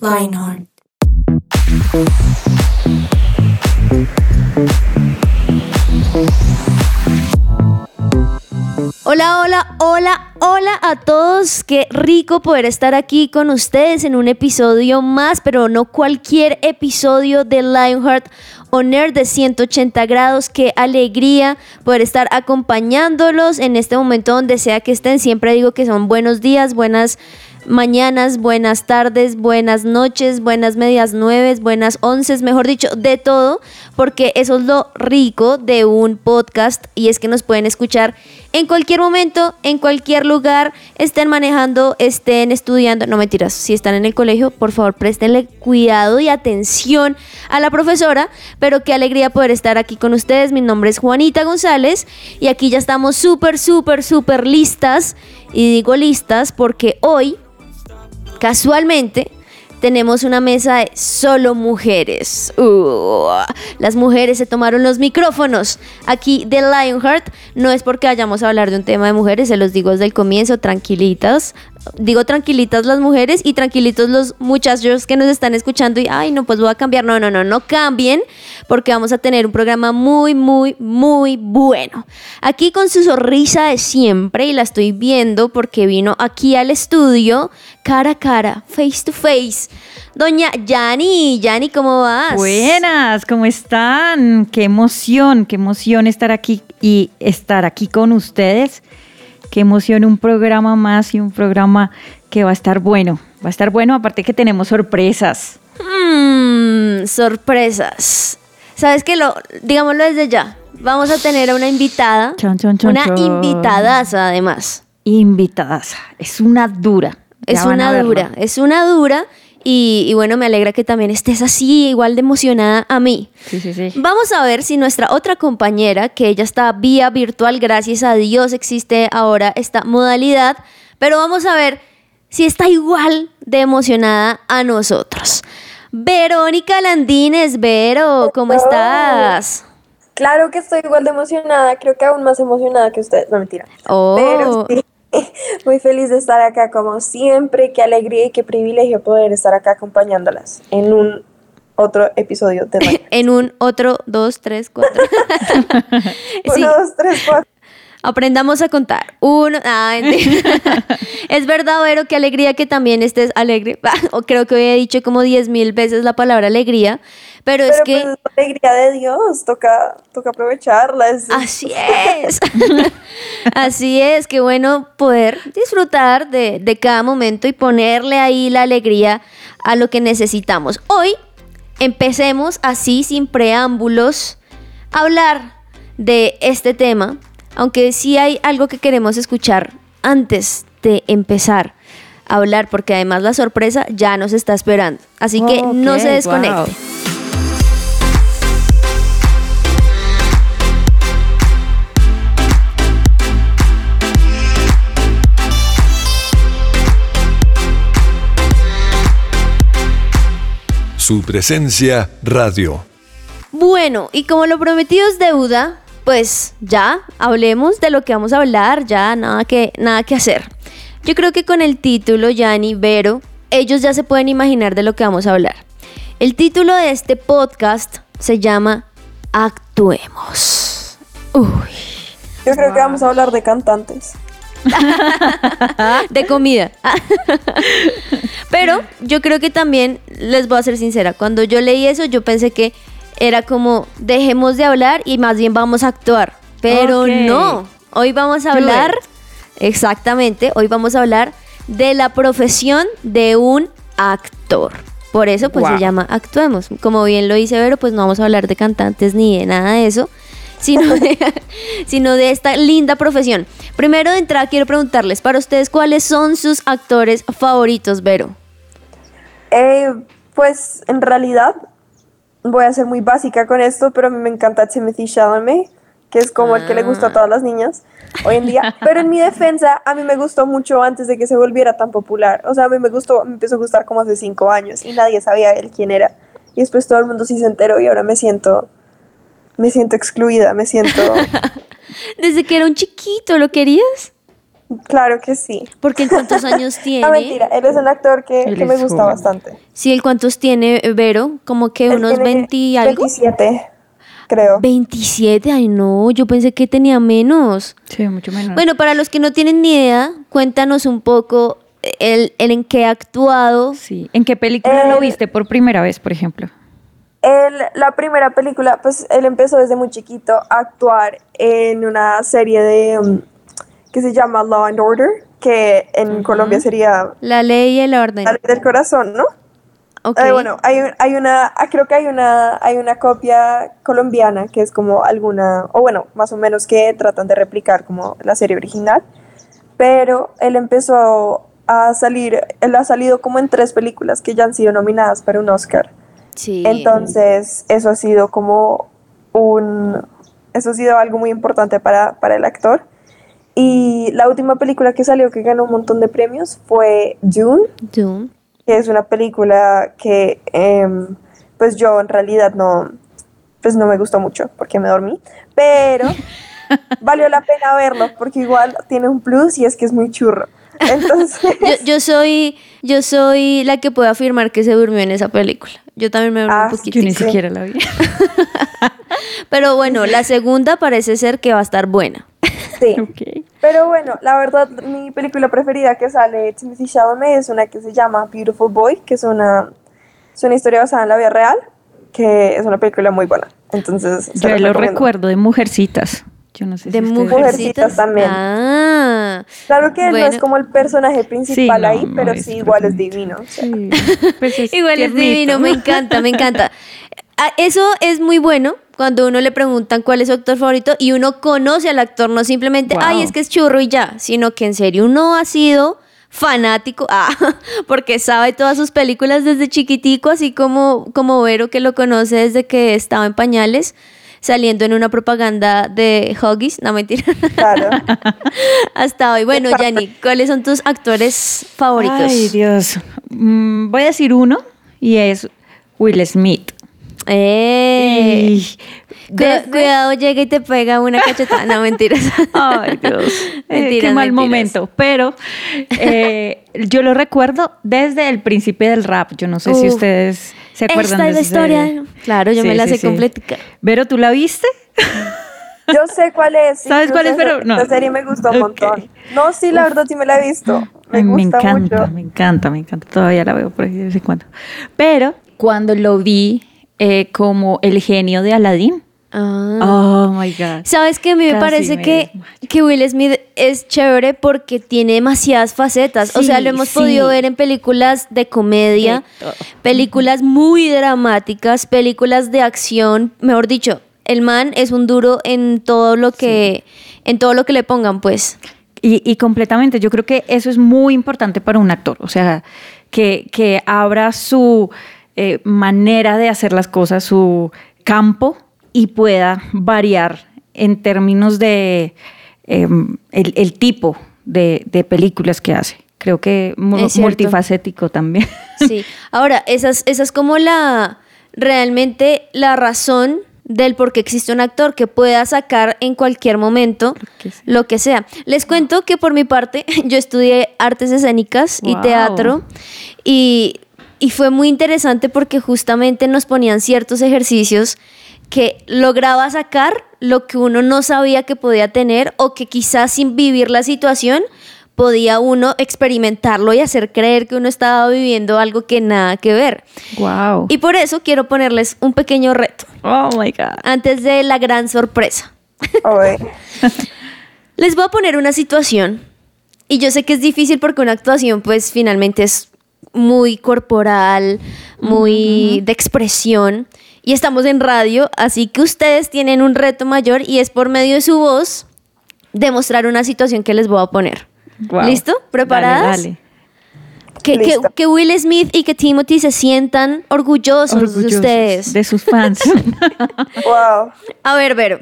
Lionheart. Hola, hola, hola, hola a todos. Qué rico poder estar aquí con ustedes en un episodio más, pero no cualquier episodio de Lionheart On Air de 180 grados. Qué alegría poder estar acompañándolos en este momento donde sea que estén. Siempre digo que son buenos días, buenas mañanas, buenas tardes, buenas noches, buenas medias nueves, buenas once, mejor dicho, de todo, porque eso es lo rico de un podcast y es que nos pueden escuchar en cualquier momento, en cualquier lugar, estén manejando, estén estudiando, no mentiras, si están en el colegio, por favor, préstenle cuidado y atención a la profesora, pero qué alegría poder estar aquí con ustedes. Mi nombre es Juanita González y aquí ya estamos súper, súper, súper listas. Y digo listas porque hoy Casualmente, tenemos una mesa de solo mujeres. Uh, las mujeres se tomaron los micrófonos. Aquí de Lionheart no es porque vayamos a hablar de un tema de mujeres, se los digo desde el comienzo, tranquilitas digo tranquilitas las mujeres y tranquilitos los muchachos que nos están escuchando y, ay, no, pues voy a cambiar. No, no, no, no cambien porque vamos a tener un programa muy, muy, muy bueno. Aquí con su sonrisa de siempre y la estoy viendo porque vino aquí al estudio cara a cara, face to face. Doña Yani, Yani, ¿cómo vas? Buenas, ¿cómo están? Qué emoción, qué emoción estar aquí y estar aquí con ustedes qué emoción un programa más y un programa que va a estar bueno. Va a estar bueno, aparte que tenemos sorpresas. Mmm, sorpresas. ¿Sabes qué? Lo, digámoslo desde ya. Vamos a tener a una invitada. una invitadaza, además. Invitadaza. Es una dura. es una dura. Es una dura. Y, bueno, me alegra que también estés así, igual de emocionada a mí. Sí, sí, sí. Vamos a ver si nuestra otra compañera, que ella está vía virtual, gracias a Dios existe ahora esta modalidad, pero vamos a ver si está igual de emocionada a nosotros. Verónica Landines, Vero, ¿cómo estás? Claro que estoy igual de emocionada, creo que aún más emocionada que ustedes, no mentira. Oh. Pero sí, Muy feliz de estar acá como siempre. Qué alegría y qué privilegio poder estar acá acompañándolas en un otro episodio de En un otro, dos, tres, cuatro. Uno, dos, tres, cuatro. Aprendamos a contar. Uno, ah, es verdad, Vero, qué alegría que también estés alegre. Creo que hoy he dicho como diez mil veces la palabra alegría. Pero, es que... Pues, la alegría de Dios, toca, toca aprovecharla. Así es. Así es, qué bueno poder disfrutar de, de cada momento y ponerle ahí la alegría a lo que necesitamos. Hoy empecemos así, sin preámbulos, a hablar de este tema, aunque sí hay algo que queremos escuchar antes de empezar a hablar, porque además la sorpresa ya nos está esperando. Así que no se desconecte. Su presencia radio. Bueno, y como lo prometido es deuda, pues ya hablemos de lo que vamos a hablar, ya nada que, nada que hacer. Yo creo que con el título, Yanni, Vero, ellos ya se pueden imaginar de lo que vamos a hablar. El título de este podcast se llama Actuemos. Uy. Yo creo que vamos a hablar de cantantes. de comida. Pero yo creo que también, les voy a ser sincera, cuando yo leí eso yo pensé que era como, dejemos de hablar y más bien vamos a actuar. Pero no, hoy vamos a hablar, exactamente, hoy vamos a hablar de la profesión de un actor. Por eso pues se llama Actuemos. Como bien lo dice Vero, pues no vamos a hablar de cantantes ni de nada de eso, sino de, sino de esta linda profesión. Primero de entrada quiero preguntarles, para ustedes, ¿cuáles son sus actores favoritos, Vero? Eh, pues en realidad voy a ser muy básica con esto, pero a mí me encanta Timothy Chalamet, que es como el que le gusta a todas las niñas hoy en día. Pero en mi defensa, a mí me gustó mucho antes de que se volviera tan popular. O sea, a mí me gustó, me empezó a gustar como hace cinco años y nadie sabía él quién era. Y después todo el mundo sí se enteró y ahora me siento, me siento excluida, me siento... Desde que era un chiquito, ¿lo querías? Claro que sí. Porque ¿en cuántos años tiene? No, mentira, él es un actor que, que me gusta joven. bastante. Sí, ¿el cuántos tiene eh, Vero? Como que Él unos tiene 20 y algo. 27, creo. 27, ay no, yo pensé que tenía menos. Sí, mucho menos. Bueno, para los que no tienen ni idea, cuéntanos un poco eh, el, el en qué ha actuado. Sí. ¿En qué película lo viste por primera vez, por ejemplo? Él, la primera película, pues él empezó desde muy chiquito a actuar en una serie de um, que se llama Law and Order, que en Colombia sería La ley y la orden. La Ley del Corazón, ¿no? Ok. Eh, bueno, hay, hay una, ah, creo que hay una, hay una copia colombiana que es como alguna, o bueno, más o menos que tratan de replicar como la serie original, pero él empezó a salir, él ha salido como en tres películas que ya han sido nominadas para un Oscar. Sí. Entonces, eso ha sido como un, eso ha sido algo muy importante para, para el actor. Y la última película que salió que ganó un montón de premios fue Dune, Doom. que es una película que em, pues yo en realidad no, pues no me gustó mucho porque me dormí, pero valió la pena verlo porque igual tiene un plus y es que es muy churro. Entonces, Yo, yo soy, yo soy la que puede afirmar que se durmió en esa película. Yo también me dormí Ah, un Yo poquito. ni sí. siquiera la vi. Pero bueno, la segunda parece ser que va a estar buena. sí. ok. Pero bueno, la verdad, mi película preferida que sale Timothy Chalamet es una que se llama Beautiful Boy, que es una, es una historia basada en la vida real, que es una película muy buena. Entonces, se Yo lo recomiendo. recuerdo de Mujercitas. Yo no sé De si mujercitas. Mujercitas también. Ah. Claro que él no es como el personaje principal ahí, no pero sí igual es divino. o sea. Sí, pues es Igual es divino, me encanta, me encanta. Ah, Eso es muy bueno cuando uno le preguntan cuál es su actor favorito y uno conoce al actor, no simplemente, Wow. ay, es que es churro y ya, sino que en serio uno ha sido fanático, ah, porque sabe todas sus películas desde chiquitico, así como, como Vero que lo conoce desde que estaba en pañales, saliendo en una propaganda de Huggies, no mentira, Claro. hasta hoy. Bueno, Yanni, ¿cuáles son tus actores favoritos? Ay, Dios. Mm, voy a decir uno y es Will Smith. Eh. Y Cuidado, llega y te pega una cachetada. No, mentiras. Ay, Dios. Eh, Mentiras, qué mal mentiras. momento. Pero eh, yo lo recuerdo desde el principio del rap. Yo no sé si ustedes se acuerdan Esta de es la historia. serie. Claro, yo Sí, me la sí, sé sí. completa. Vero, ¿tú la viste? Yo sé cuál es. ¿Sabes cuál es? Pero no. La serie me gustó un montón. No, sí, la verdad sí me la he visto. Me gusta encanta, mucho. me encanta, me encanta. Todavía la veo por ahí de vez en cuando. Pero cuando lo vi eh, como el genio de Aladdin, Ah. oh my God. ¿Sabes que A mí me Casi parece me que, que Will Smith es chévere porque tiene demasiadas facetas. o sea, lo hemos sí. podido ver en películas de comedia, De películas muy dramáticas, películas de acción. Mejor dicho, el man es un duro en todo lo que, en todo lo que le pongan, pues. Y, y completamente, yo creo que eso es muy importante para un actor, o sea, que, que abra su eh, manera de hacer las cosas, su campo y pueda variar en términos de eh, el, el tipo de, de películas que hace. Creo que multifacético también. Sí. Ahora, esa es, esa es como la realmente la razón del por qué existe un actor que pueda sacar en cualquier momento que lo que sea. Les cuento que por mi parte yo estudié artes escénicas y teatro y, y fue muy interesante porque justamente nos ponían ciertos ejercicios que lograba sacar lo que uno no sabía que podía tener o que quizás sin vivir la situación podía uno experimentarlo y hacer creer que uno estaba viviendo algo que nada que ver. wow. Y por eso quiero ponerles un pequeño reto oh my God. antes de la gran sorpresa. Oye, Les voy a poner una situación y yo sé que es difícil porque una actuación pues finalmente es muy corporal, muy de expresión y estamos en radio, así que ustedes tienen un reto mayor y es por medio de su voz demostrar una situación que les voy a poner. Wow. ¿Listo? ¿Preparadas? Dale, dale. Que, que, Listo. que Will Smith y que Timothy se sientan orgullosos, de ustedes. de sus fans. Wow. A ver, Vero,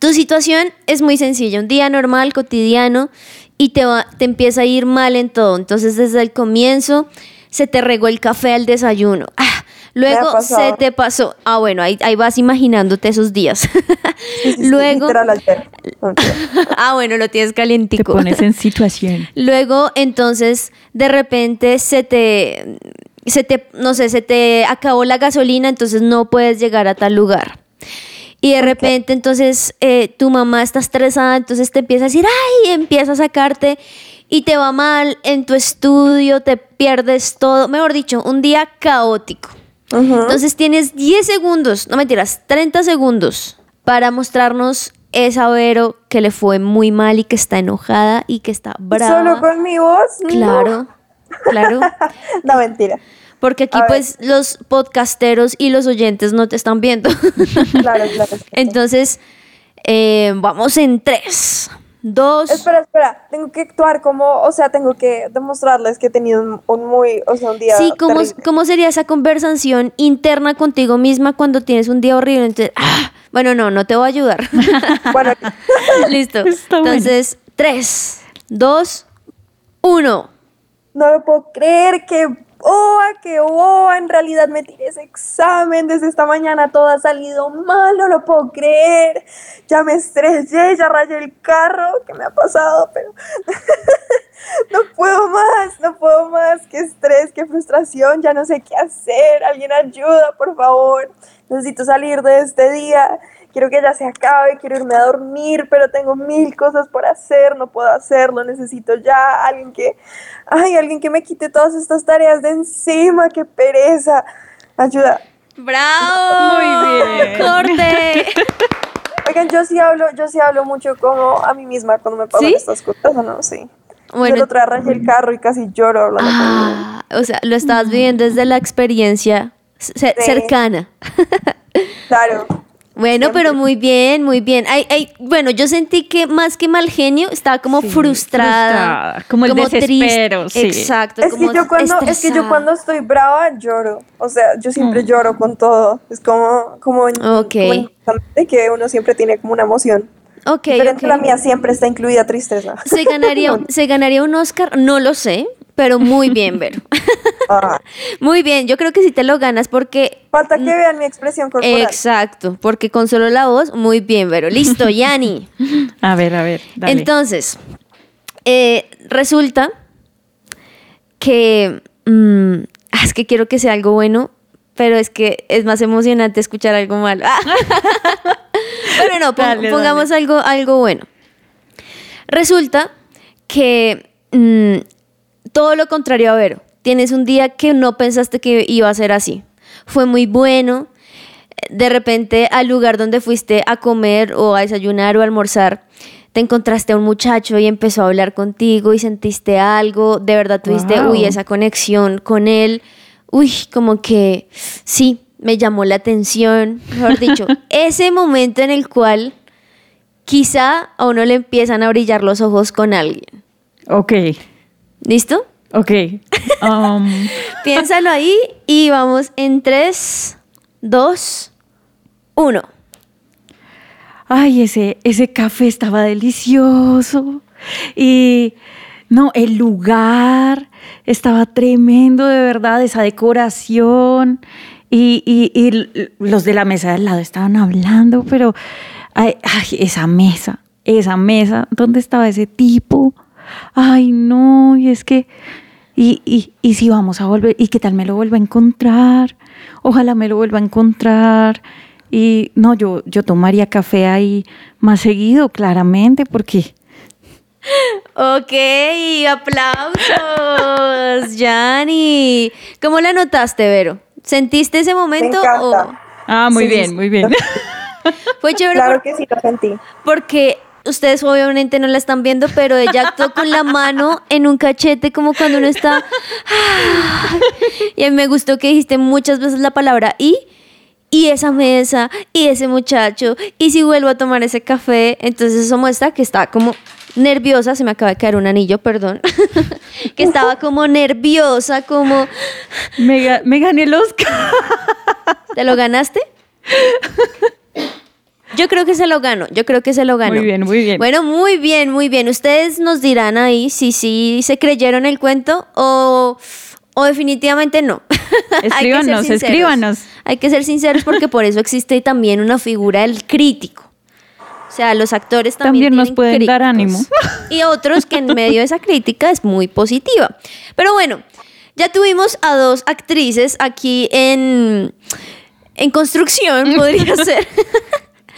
tu situación es muy sencilla, un día normal, cotidiano, y te, va, te empieza a ir mal en todo. Entonces, desde el comienzo, se te regó el café al desayuno. Ah, luego se te pasó. Ah, bueno, ahí, ahí vas imaginándote esos días. Sí, sí, sí, luego. ah, bueno, lo tienes Te calientico. pones en situación. Luego, entonces, de repente se te, se te, no sé, se te acabó la gasolina, entonces no puedes llegar a tal lugar. Y de repente, entonces, eh, tu mamá está estresada, entonces te empieza a decir, ay, empieza a sacarte y te va mal en tu estudio, te pierdes todo. Mejor dicho, un día caótico. Entonces tienes 10 segundos, no mentiras, 30 segundos para mostrarnos esa Vero que le fue muy mal y que está enojada y que está brava. ¿Solo con mi voz? No. Claro, claro. No, mentira. Porque aquí pues los podcasteros y los oyentes no te están viendo. Claro, claro. Entonces, eh, vamos en 3, 2, Espera, espera, tengo que actuar como, o sea, tengo que demostrarles que he tenido un, un muy, o sea, un día Sí, ¿cómo, terrible. ¿cómo sería esa conversación interna contigo misma cuando tienes un día horrible? Entonces, ah, bueno, no, no te voy a ayudar. Bueno, Listo. Está bueno. Entonces, 3, 2, 1. no lo puedo creer que boba, que boba, en realidad me tiré ese examen desde esta mañana, todo ha salido mal, no lo puedo creer, ya me estrellé, ya rayé el carro, ¿qué me ha pasado? Pero no puedo más, no puedo más, qué estrés, qué frustración, ya no sé qué hacer, alguien ayuda, por favor, necesito salir de este día. Quiero que ya se acabe, quiero irme a dormir, pero tengo mil cosas por hacer, no puedo hacerlo, necesito ya alguien que, ay, alguien que me quite todas estas tareas de encima, qué pereza. Ayuda. ¡Bravo! Muy bien. ¡Corte! Oigan, yo sí hablo, yo sí hablo mucho como a mí misma cuando me pasan ¿Sí? estas cosas, ¿o no? Sí. Yo Bueno, el otro día rayé el carro y casi lloro hablando con ah, o sea, lo estabas viviendo desde la experiencia Sí. cercana. Claro. Bueno, pero muy bien, muy bien. Ay, ay, bueno, yo sentí que más que mal genio, estaba como Sí, frustrada. frustrada, como el desespero, sí. Exacto. Es como que, yo cuando, es que yo cuando estoy brava lloro. O sea, yo siempre lloro con todo. Es como, como, como que uno siempre tiene como una emoción. Ok, Pero ok. en la mía siempre está incluida tristeza. ¿Se ganaría, ¿Se ganaría un Oscar? No lo sé, pero muy bien, Vero. Ah, muy bien, yo creo que sí te lo ganas porque... falta que vean mi expresión corporal. Exacto, porque con solo la voz, muy bien, Vero. Listo, Yani. A ver, a ver, dale. Entonces, eh, resulta que... mm, ah, es que quiero que sea algo bueno, pero es que es más emocionante escuchar algo malo. Ah. pero no, Dale, pongamos algo, algo bueno. Resulta que mm, todo lo contrario a Vero. Tienes un día que no pensaste que iba a ser así. Fue muy bueno. De repente, al lugar donde fuiste a comer o a desayunar o a almorzar, te encontraste a un muchacho y empezó a hablar contigo y sentiste algo. De verdad tuviste, Wow. uy, esa conexión con él. Uy, como que sí, me llamó la atención. Mejor dicho, ese momento en el cual quizá a uno le empiezan a brillar los ojos con alguien. Ok, ¿Listo? ok. Um, Piénsalo ahí y vamos en 3, 2, 1. ay, ese, ese café estaba delicioso. Y no, el lugar estaba tremendo, de verdad, esa decoración. Y, y- y los de la mesa del lado estaban hablando, pero ay, ay, esa mesa, esa mesa, ¿dónde estaba ese tipo? Ay, no, y es que, y, y, y si vamos a volver, y qué tal me lo vuelva a encontrar, ojalá me lo vuelva a encontrar. Y no, yo, yo tomaría café ahí más seguido, claramente, porque Ok, aplausos, Yanni. ¿Cómo la notaste, Vero? ¿Sentiste ese Me momento o. Ah, muy Sí, bien, muy bien. fue chévere Claro por- que sí, lo sentí. porque ustedes obviamente no la están viendo, pero ella actuó con la mano en un cachete como cuando uno está y a mí me gustó que dijiste muchas veces la palabra y y esa mesa y ese muchacho y si vuelvo a tomar ese café, entonces eso muestra que está como nerviosa, se me acaba de caer un anillo, perdón, que estaba como nerviosa, como... Me, ga- me gané el Oscar. ¿Te lo ganaste? Yo creo que se lo gano, yo creo que se lo ganó. Muy bien, muy bien. Bueno, muy bien, muy bien. Ustedes nos dirán ahí si sí se creyeron el cuento o, o definitivamente no. Escríbanos, escríbanos. Hay que ser sinceros porque por eso existe también una figura del crítico. O sea, los actores también, También nos pueden dar ánimo. Y otros que en medio de esa crítica es muy positiva. Pero bueno, ya tuvimos a dos actrices aquí en, en construcción, podría ser.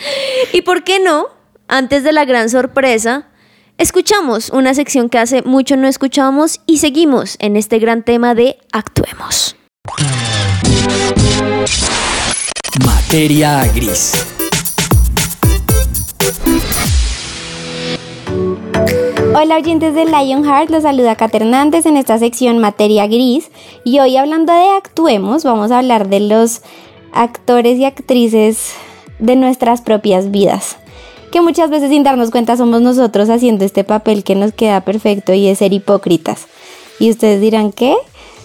y por qué no, antes de la gran sorpresa, escuchamos una sección que hace mucho no escuchábamos y seguimos en este gran tema de actuemos. Materia gris. Hola oyentes de Lionheart, los saluda Kat Hernández en esta sección Materia Gris y hoy hablando de actuemos vamos a hablar de los actores y actrices de nuestras propias vidas que muchas veces sin darnos cuenta somos nosotros haciendo este papel que nos queda perfecto y es ser hipócritas. Y ustedes dirán, ¿qué?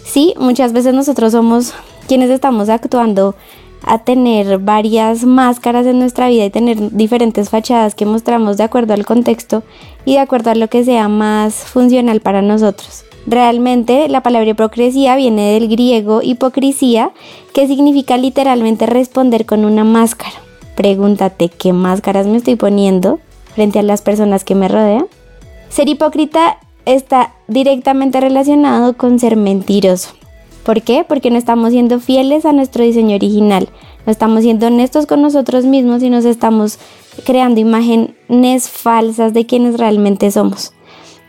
Sí, muchas veces nosotros somos quienes estamos actuando a tener varias máscaras en nuestra vida y tener diferentes fachadas que mostramos de acuerdo al contexto y de acuerdo a lo que sea más funcional para nosotros. Realmente la palabra hipocresía viene del griego hipocresía, que significa literalmente responder con una máscara. Pregúntate qué máscaras me estoy poniendo frente a las personas que me rodean. Ser hipócrita está directamente relacionado con ser mentiroso. ¿Por qué? Porque no estamos siendo fieles a nuestro diseño original, no estamos siendo honestos con nosotros mismos y nos estamos creando imágenes falsas de quienes realmente somos.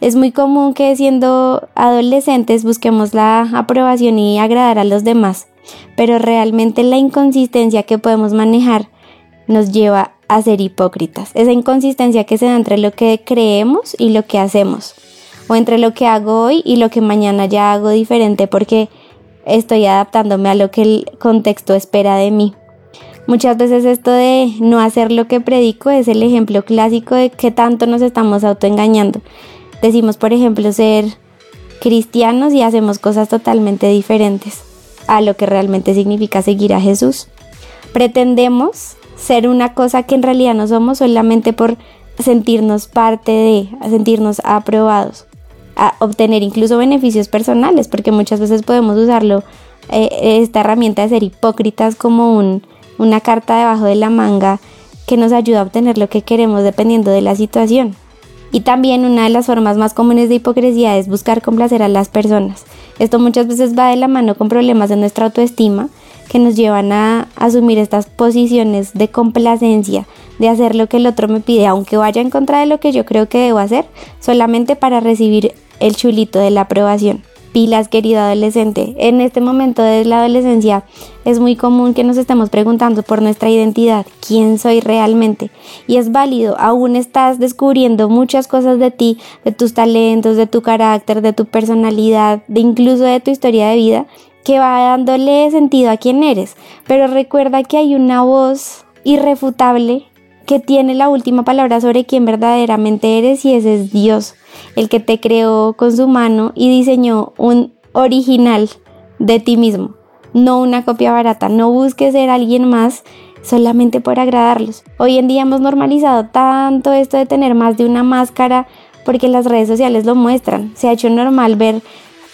Es muy común que siendo adolescentes busquemos la aprobación y agradar a los demás, pero realmente la inconsistencia que podemos manejar nos lleva a ser hipócritas. Esa inconsistencia que se da entre lo que creemos y lo que hacemos, o entre lo que hago hoy y lo que mañana ya hago diferente porque estoy adaptándome a lo que el contexto espera de mí. Muchas veces esto de no hacer lo que predico es el ejemplo clásico de que tanto nos estamos autoengañando. Decimos, por ejemplo, ser cristianos y hacemos cosas totalmente diferentes a lo que realmente significa seguir a Jesús. Pretendemos ser una cosa que en realidad no somos solamente por sentirnos parte de, sentirnos aprobados, a obtener incluso beneficios personales, porque muchas veces podemos usarlo, eh, esta herramienta de ser hipócritas como un, una carta debajo de la manga que nos ayuda a obtener lo que queremos dependiendo de la situación. Y también una de las formas más comunes de hipocresía es buscar complacer a las personas. Esto muchas veces va de la mano con problemas de nuestra autoestima que nos llevan a asumir estas posiciones de complacencia, de hacer lo que el otro me pide, aunque vaya en contra de lo que yo creo que debo hacer, solamente para recibir el chulito de la aprobación. Pilas, querido adolescente, en este momento de la adolescencia es muy común que nos estemos preguntando por nuestra identidad, quién soy realmente. Y es válido, aún estás descubriendo muchas cosas de ti, de tus talentos, de tu carácter, de tu personalidad, de incluso de tu historia de vida, que va dándole sentido a quién eres. Pero recuerda que hay una voz irrefutable que tiene la última palabra sobre quién verdaderamente eres y ese es Dios, el que te creó con su mano y diseñó un original de ti mismo, no una copia barata. No busques ser alguien más solamente por agradarlos. Hoy en día hemos normalizado tanto esto de tener más de una máscara porque las redes sociales lo muestran. Se ha hecho normal ver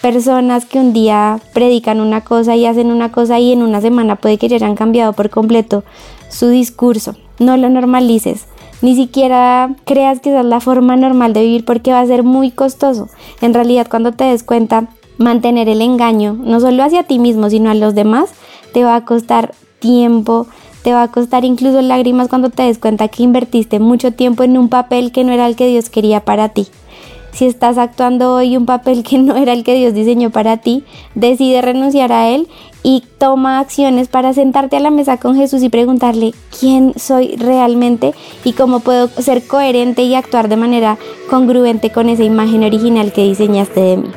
personas que un día predican una cosa y hacen una cosa y en una semana puede que ya hayan cambiado por completo su discurso. No lo normalices. Ni siquiera creas que esa es la forma normal de vivir porque va a ser muy costoso. En realidad cuando te des cuenta, mantener el engaño, no solo hacia ti mismo, sino a los demás, te va a costar tiempo, te va a costar incluso lágrimas cuando te des cuenta que invertiste mucho tiempo en un papel que no era el que Dios quería para ti. Si estás actuando hoy un papel que no era el que Dios diseñó para ti, decide renunciar a él y toma acciones para sentarte a la mesa con Jesús y preguntarle quién soy realmente y cómo puedo ser coherente y actuar de manera congruente con esa imagen original que diseñaste de mí.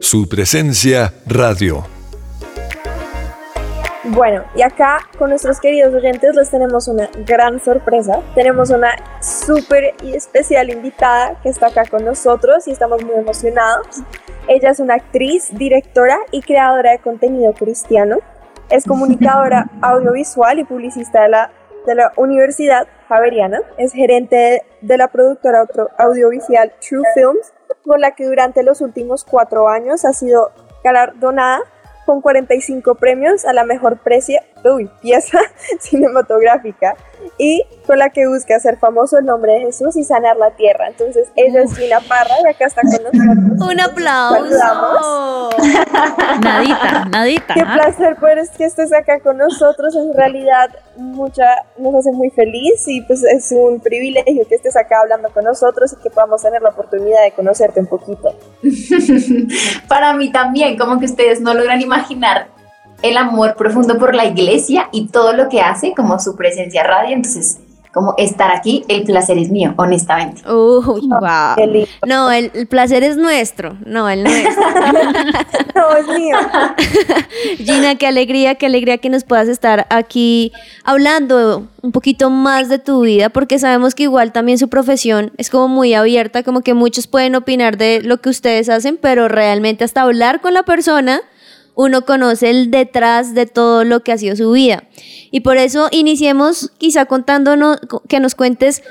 Su presencia radio. Bueno, y acá con nuestros queridos oyentes les tenemos una gran sorpresa. Tenemos una súper especial invitada que está acá con nosotros y estamos muy emocionados. Ella es una actriz, directora y creadora de contenido cristiano. Es comunicadora audiovisual y publicista de la, de la Universidad Javeriana. Es gerente de la productora audiovisual True Films, por la que durante los últimos cuatro años ha sido galardonada con 45 premios a la mejor precia, uy, pieza cinematográfica y con la que busca hacer famoso el nombre de Jesús y sanar la tierra. Entonces, ella es Gina Parra y acá está con nosotros. Un aplauso. nadita, nadita. Qué placer poder que estés acá con nosotros. En realidad, mucha, nos hace muy feliz y pues es un privilegio que estés acá hablando con nosotros y que podamos tener la oportunidad de conocerte un poquito. Para mí también, como que ustedes no logran imaginar el amor profundo por la iglesia y todo lo que hace, como su presencia radio. Entonces, como estar aquí, el placer es mío, honestamente. Uy, wow. No, el, placer es nuestro, no, el nuestro. no, es mío. Gina, qué alegría, qué alegría que nos puedas estar aquí hablando un poquito más de tu vida, porque sabemos que igual también su profesión es como muy abierta, como que muchos pueden opinar de lo que ustedes hacen, pero realmente hasta hablar con la persona uno conoce el detrás de todo lo que ha sido su vida. Y por eso iniciemos quizá contándonos, que nos cuentes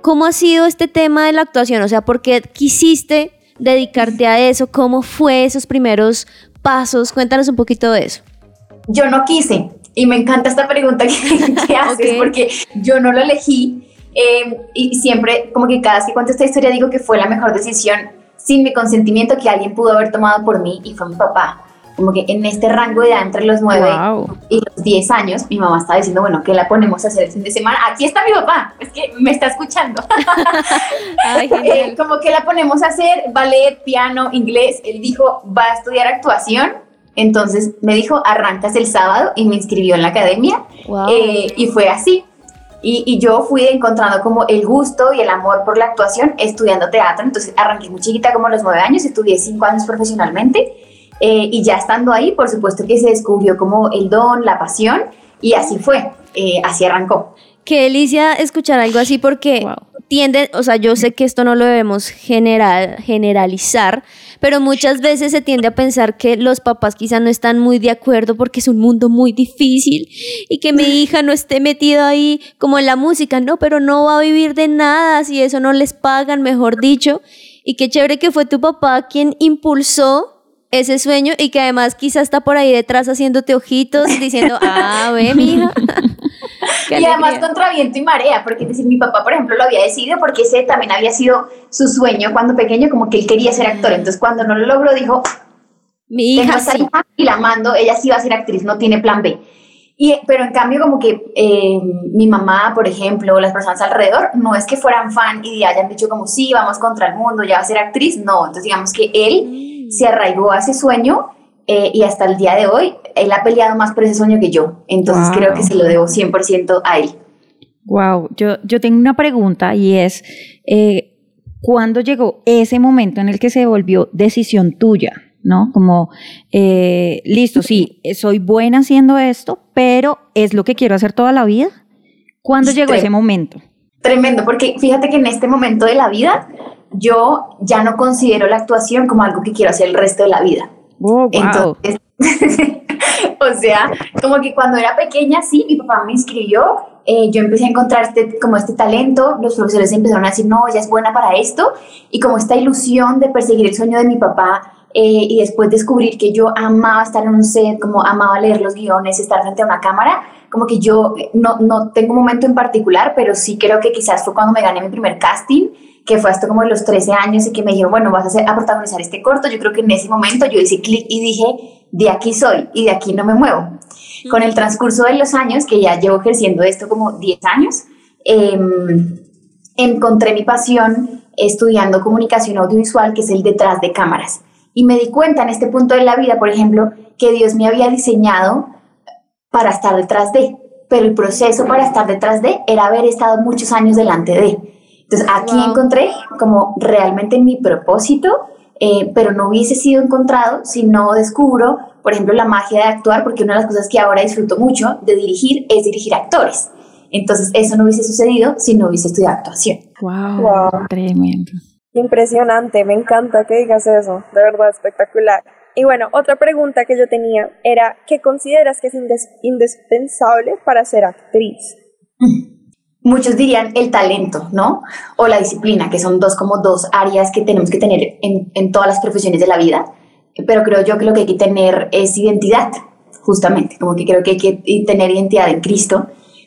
cómo ha sido este tema de la actuación, o sea, por qué quisiste dedicarte a eso, cómo fue esos primeros pasos, cuéntanos un poquito de eso. Yo no quise, y me encanta esta pregunta que, haces, porque yo no lo elegí, eh, y siempre, como que cada vez que cuento esta historia, digo que fue la mejor decisión sin mi consentimiento que alguien pudo haber tomado por mí, y fue mi papá como que en este rango de edad entre los 9 y los 10 años, mi mamá estaba diciendo, bueno, ¿qué la ponemos a hacer el fin de semana? Aquí está mi papá, es que me está escuchando. Eh, como que la ponemos a hacer ballet, piano, inglés. Él dijo, va a estudiar actuación. Entonces me dijo, arrancas el sábado y me inscribió en la academia. Eh, y fue así. Y, y, yo fui encontrando como el gusto y el amor por la actuación estudiando teatro. Entonces arranqué muy chiquita, como a los 9 años, estudié 5 años profesionalmente eh, y ya estando ahí, por supuesto que se descubrió como el don, la pasión, y así fue, eh, así arrancó. Qué delicia escuchar algo así porque tiende, o sea, yo sé que esto no lo debemos general, generalizar, pero muchas veces se tiende a pensar que los papás quizá no están muy de acuerdo porque es un mundo muy difícil y que mi hija no esté metida ahí como en la música, no, pero no va a vivir de nada si eso no les pagan, mejor dicho. Y qué chévere que fue tu papá quien impulsó ese sueño y que además quizá está por ahí detrás haciéndote ojitos diciendo, ah, ve, mija. y además contra viento y marea, porque decir, mi papá, por ejemplo, lo había decidido porque ese también había sido su sueño cuando pequeño, como que él quería ser actor. Entonces, cuando no lo logró, dijo, mi hija, sí. y la mando, ella sí va a ser actriz, no tiene plan B. Y, pero en cambio, como que eh, mi mamá, por ejemplo, las personas alrededor, no es que fueran fan y hayan dicho como, sí, vamos contra el mundo, ya va a ser actriz, no. Entonces, digamos que él se arraigó a ese sueño eh, y hasta el día de hoy él ha peleado más por ese sueño que yo. Entonces creo que se lo debo 100% a él. Wow, yo, yo tengo una pregunta y es, eh, ¿cuándo llegó ese momento en el que se volvió decisión tuya? ¿No? Como, eh, listo, sí, soy buena haciendo esto, pero es lo que quiero hacer toda la vida. ¿Cuándo llegó ese momento? Tremendo, porque fíjate que en este momento de la vida yo ya no considero la actuación como algo que quiero hacer el resto de la vida. Oh, Entonces, o sea, como que cuando era pequeña, sí, mi papá me inscribió, eh, yo empecé a encontrar este, como este talento, los profesores empezaron a decir, no, ella es buena para esto, y como esta ilusión de perseguir el sueño de mi papá, eh, y después descubrir que yo amaba estar en un set, como amaba leer los guiones, estar frente a una cámara, como que yo no, no tengo un momento en particular, pero sí creo que quizás fue cuando me gané mi primer casting, que fue hasta como de los 13 años y que me dijeron, bueno, vas a, hacer, a protagonizar este corto. Yo creo que en ese momento yo hice clic y dije, de aquí soy y de aquí no me muevo. Con el transcurso de los años, que ya llevo ejerciendo esto como 10 años, em, encontré mi pasión estudiando comunicación audiovisual, que es el detrás de cámaras. Y me di cuenta en este punto de la vida, por ejemplo, que Dios me había diseñado para estar detrás de, pero el proceso para estar detrás de era haber estado muchos años delante de. Entonces aquí encontré como realmente mi propósito, eh, pero no hubiese sido encontrado si no descubro por ejemplo, la magia de actuar, porque una de las cosas que ahora disfruto mucho de dirigir es dirigir actores. Entonces, eso no hubiese sucedido si no hubiese estudiado actuación. Wow, Wow. tremendo. Impresionante, me encanta que digas eso, de verdad espectacular. Y bueno, otra pregunta que yo tenía era, ¿qué consideras que es indispensable para ser actriz? Muchos dirían el talento, ¿no? O la disciplina, que son dos como dos áreas que tenemos que tener en, en todas las profesiones de la vida. Pero creo yo que lo que hay que tener es identidad, justamente, como que creo que hay que tener identidad en Cristo,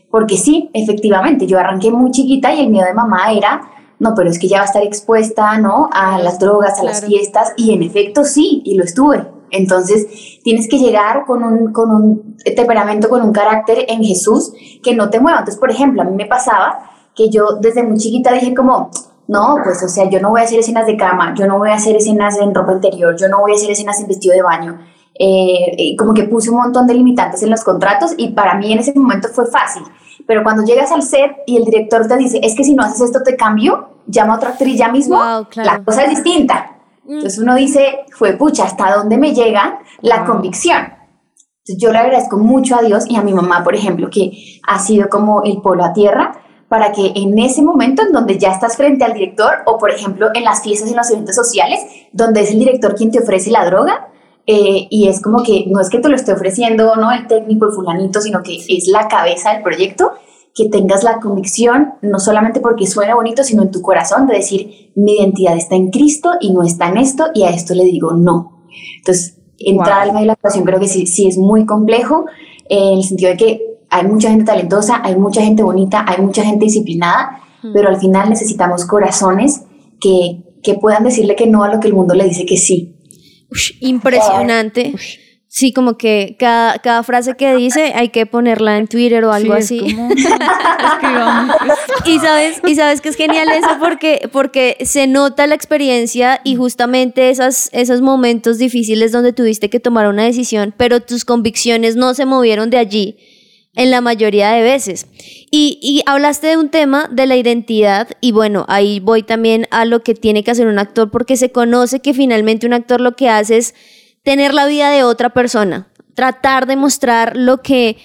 porque sí, efectivamente, yo arranqué muy chiquita y el miedo de mamá era, no, pero es que ya va a estar expuesta, ¿no? A las drogas, a las fiestas, y en efecto sí, y lo estuve. Entonces, tienes que llegar con un, con un temperamento, con un carácter en Jesús que no te mueva. Entonces, por ejemplo, a mí me pasaba que yo desde muy chiquita dije como, no, pues, o sea, yo no voy a hacer escenas de cama, yo no voy a hacer escenas en ropa interior, yo no voy a hacer escenas en vestido de baño. Eh, como que puse un montón de limitantes en los contratos y para mí en ese momento fue fácil. Pero cuando llegas al set y el director te dice, es que si no haces esto te cambio, llama a otra actriz ya mismo, Wow, claro. la cosa es distinta. Entonces uno dice, fue pucha, ¿hasta dónde me llega la Wow. convicción? Entonces yo le agradezco mucho a Dios y a mi mamá, por ejemplo, que ha sido como el polo a tierra para que en ese momento en donde ya estás frente al director o, por ejemplo, en las fiestas, en los eventos sociales, donde es el director quien te ofrece la droga, eh, y es como que no es que te lo esté ofreciendo, no el técnico, el fulanito, sino que es la cabeza del proyecto, que tengas la convicción, no solamente porque suena bonito, sino en tu corazón de decir, mi identidad está en Cristo y no está en esto, y a esto le digo no. Entonces, entrar Wow. al medio de la actuación creo que sí, sí es muy complejo, eh, en el sentido de que hay mucha gente talentosa, hay mucha gente bonita, hay mucha gente disciplinada, pero al final necesitamos corazones que, que puedan decirle que no a lo que el mundo le dice que sí. Ush, impresionante. Sí, como que cada, cada frase que dice hay que ponerla en Twitter o algo Sí, así. como-. Y sabes, y sabes que es genial eso porque, porque se nota la experiencia y justamente esas, esos momentos difíciles donde tuviste que tomar una decisión, pero tus convicciones no se movieron de allí en la mayoría de veces. Y, y hablaste de un tema de la identidad y bueno, ahí voy también a lo que tiene que hacer un actor porque se conoce que finalmente un actor lo que hace es tener la vida de otra persona, tratar de mostrar lo que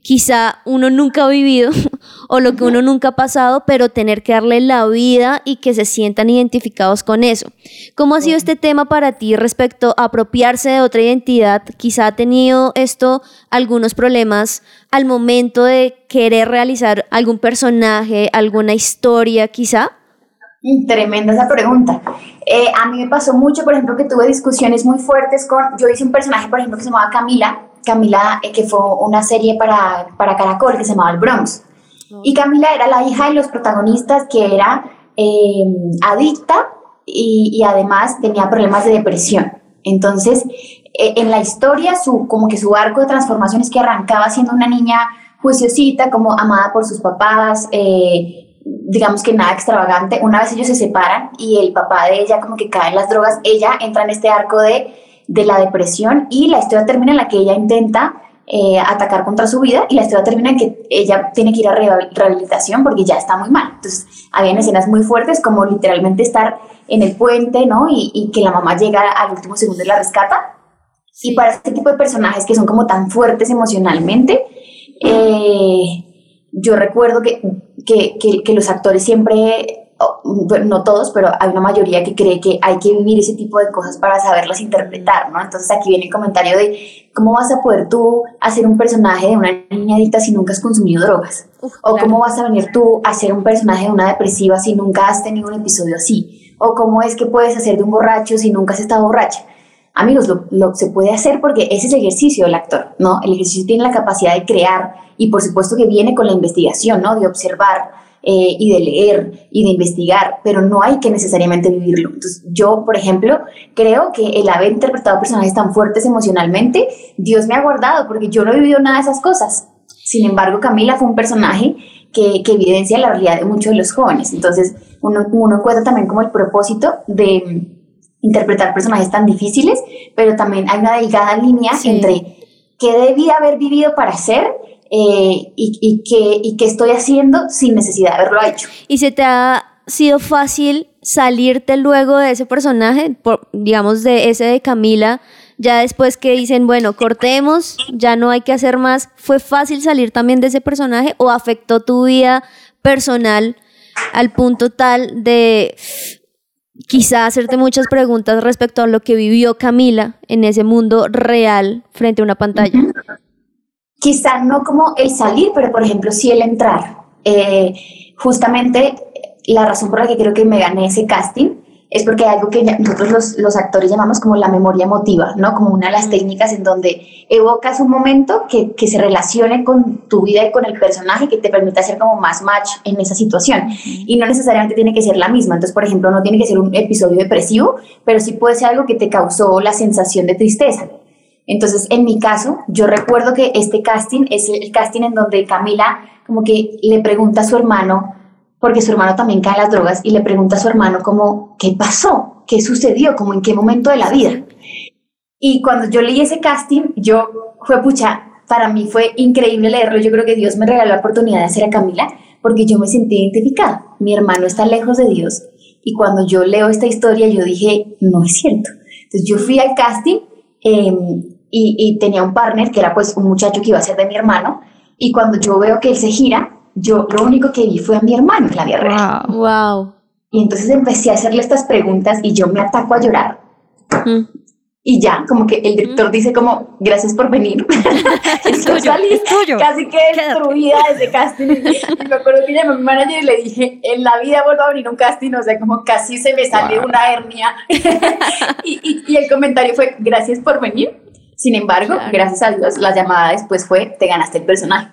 quizá uno nunca ha vivido o lo que uno nunca ha pasado, pero tener que darle la vida y que se sientan identificados con eso. ¿Cómo ha sido este tema para ti respecto a apropiarse de otra identidad? Quizá ha tenido esto algunos problemas al momento de querer realizar algún personaje, alguna historia, quizá. Tremenda esa pregunta. Eh, a mí me pasó mucho, por ejemplo, que tuve discusiones muy fuertes con, yo hice un personaje, por ejemplo, que se llamaba Camila, Camila, eh, que fue una serie para, para Caracol que se llamaba El Bronx. Y Camila era la hija de los protagonistas que era eh, adicta y, además tenía problemas de depresión. Entonces, eh, en la historia, su, como que su arco de transformación es que arrancaba siendo una niña juiciosita, como amada por sus papás, digamos que nada extravagante. Una vez ellos se separan y el papá de ella como que cae en las drogas, ella entra en este arco de, de la depresión y la historia termina en la que ella intenta eh, atacar contra su vida y la historia termina en que ella tiene que ir a reha- rehabilitación porque ya está muy mal. Entonces, habían escenas muy fuertes como literalmente estar en el puente, ¿no? Y, y que la mamá llega al último segundo y la rescata. Y para este tipo de personajes que son como tan fuertes emocionalmente, eh, yo recuerdo que, que, que, que los actores siempre, bueno, no todos, pero hay una mayoría que cree que hay que vivir ese tipo de cosas para saberlas interpretar, ¿no? Entonces aquí viene el comentario de cómo vas a poder tú hacer un personaje de una niña adicta si nunca has consumido drogas. Uf, O claro. cómo vas a venir tú a ser un personaje de una depresiva si nunca has tenido un episodio así. O cómo es que puedes hacer de un borracho si nunca has estado borracha. Amigos, lo, lo se puede hacer porque ese es el ejercicio del actor, ¿no? El ejercicio tiene la capacidad de crear y por supuesto que viene con la investigación, ¿no? De observar eh, y de leer y de investigar, pero no hay que necesariamente vivirlo. Entonces, yo, por ejemplo, creo que el haber interpretado personajes tan fuertes emocionalmente, Dios me ha guardado porque yo no he vivido nada de esas cosas. Sin embargo, Camila fue un personaje que, que evidencia la realidad de muchos de los jóvenes. Entonces, uno, uno encuentra también como el propósito de mm, interpretar personajes tan difíciles, pero también hay una delgada línea Sí. entre qué debí haber vivido para ser eh, y, y, qué, y qué estoy haciendo sin necesidad de haberlo hecho. ¿Y se te ha sido fácil salirte luego de ese personaje, por- digamos de ese de Camila, Ya después que dicen, bueno, cortemos, ya no hay que hacer más, ¿fue fácil salir también de ese personaje o afectó tu vida personal al punto tal de quizá hacerte muchas preguntas respecto a lo que vivió Camila en ese mundo real frente a una pantalla? Quizá no como el salir, pero por ejemplo sí el entrar. Eh, justamente la razón por la que creo que me gané ese casting es porque hay algo que nosotros los, los, actores llamamos como la memoria emotiva, ¿no? Como una de las técnicas en donde evocas un momento que, que, se relacione con tu vida y con el personaje que te permita hacer como más match en esa situación. Y no necesariamente tiene que ser la misma. Entonces, por ejemplo, no tiene que ser un episodio depresivo, pero sí puede ser algo que te causó la sensación de tristeza. Entonces, en mi caso, yo recuerdo que este casting es el casting en donde Camila como que le pregunta a su hermano, porque su hermano también cae en las drogas y le pregunta a su hermano como, ¿qué pasó? ¿Qué sucedió? Como en qué momento de la vida. Y cuando yo leí ese casting, yo fue pucha, para mí fue increíble leerlo. Yo creo que Dios me regaló la oportunidad de hacer a Camila porque yo me sentí identificada. Mi hermano está lejos de Dios y cuando yo leo esta historia yo dije, no es cierto. Entonces yo fui al casting eh, y, y tenía un partner que era pues un muchacho que iba a ser de mi hermano y cuando yo veo que él se gira, yo lo único que vi fue a mi hermano en la vida real. Wow. Y entonces empecé a hacerle estas preguntas y yo me ataco a llorar. Mm. Y ya, como que el director mm. dice como, gracias por venir. es tuyo, salí es tuyo. casi que destruida desde casting. Y me acuerdo que llamé a mi manager y le dije, en la vida vuelvo a abrir un casting, o sea, como casi se me sale una hernia. y, y, y, el comentario fue, gracias por venir. Sin embargo, gracias a Dios, la llamada después fue, te ganaste el personaje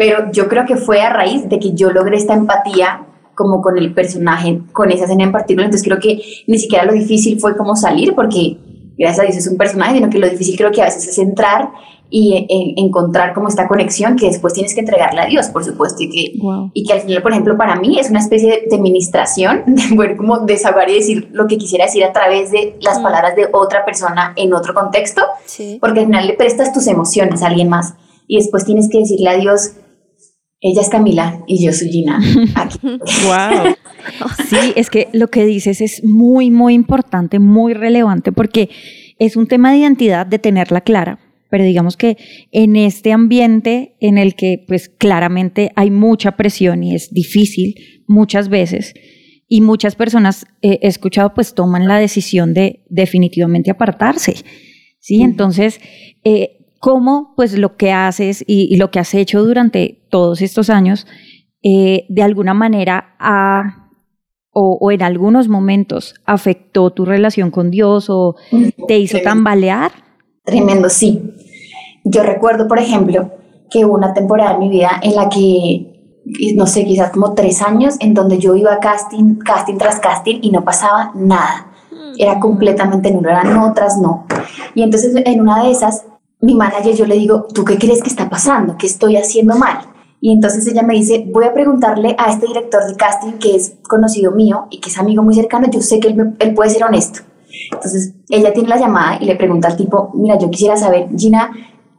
pero yo creo que fue a raíz de que yo logré esta empatía como con el personaje, con esa escena en particular, entonces creo que ni siquiera lo difícil fue como salir, porque gracias a Dios es un personaje, sino que lo difícil creo que a veces es entrar y en, encontrar como esta conexión que después tienes que entregarle a Dios, por supuesto, y que, y que al final, por ejemplo, para mí es una especie de, administración, de poder como desahogar y decir lo que quisiera decir a través de las mm. palabras de otra persona en otro contexto, porque al final le prestas tus emociones a alguien más y después tienes que decirle a Dios, ella es Camila y yo soy Gina. wow. Sí, es que lo que dices es muy, muy importante, muy relevante, porque es un tema de identidad de tenerla clara. Pero digamos que en este ambiente en el que pues claramente hay mucha presión y es difícil muchas veces, y muchas personas eh, he escuchado pues toman la decisión de definitivamente apartarse. Sí, entonces eh, cómo pues lo que haces y, lo que has hecho durante todos estos años eh, de alguna manera ha, o, en algunos momentos afectó tu relación con Dios o te hizo tambalear? Tremendo, sí. Yo recuerdo, por ejemplo, que hubo una temporada en mi vida en la que, no sé, quizás como tres años, en donde yo iba a casting, casting tras casting y no pasaba nada. Era completamente nulo, eran otras no. Y entonces en una de esas mi manager yo le digo, ¿tú qué crees que está pasando? ¿Qué estoy haciendo mal? Y entonces ella me dice, voy a preguntarle a este director de casting que es conocido mío y que es amigo muy cercano, yo sé que él, él puede ser honesto. Entonces ella tiene la llamada y le pregunta al tipo, mira, yo quisiera saber, Gina,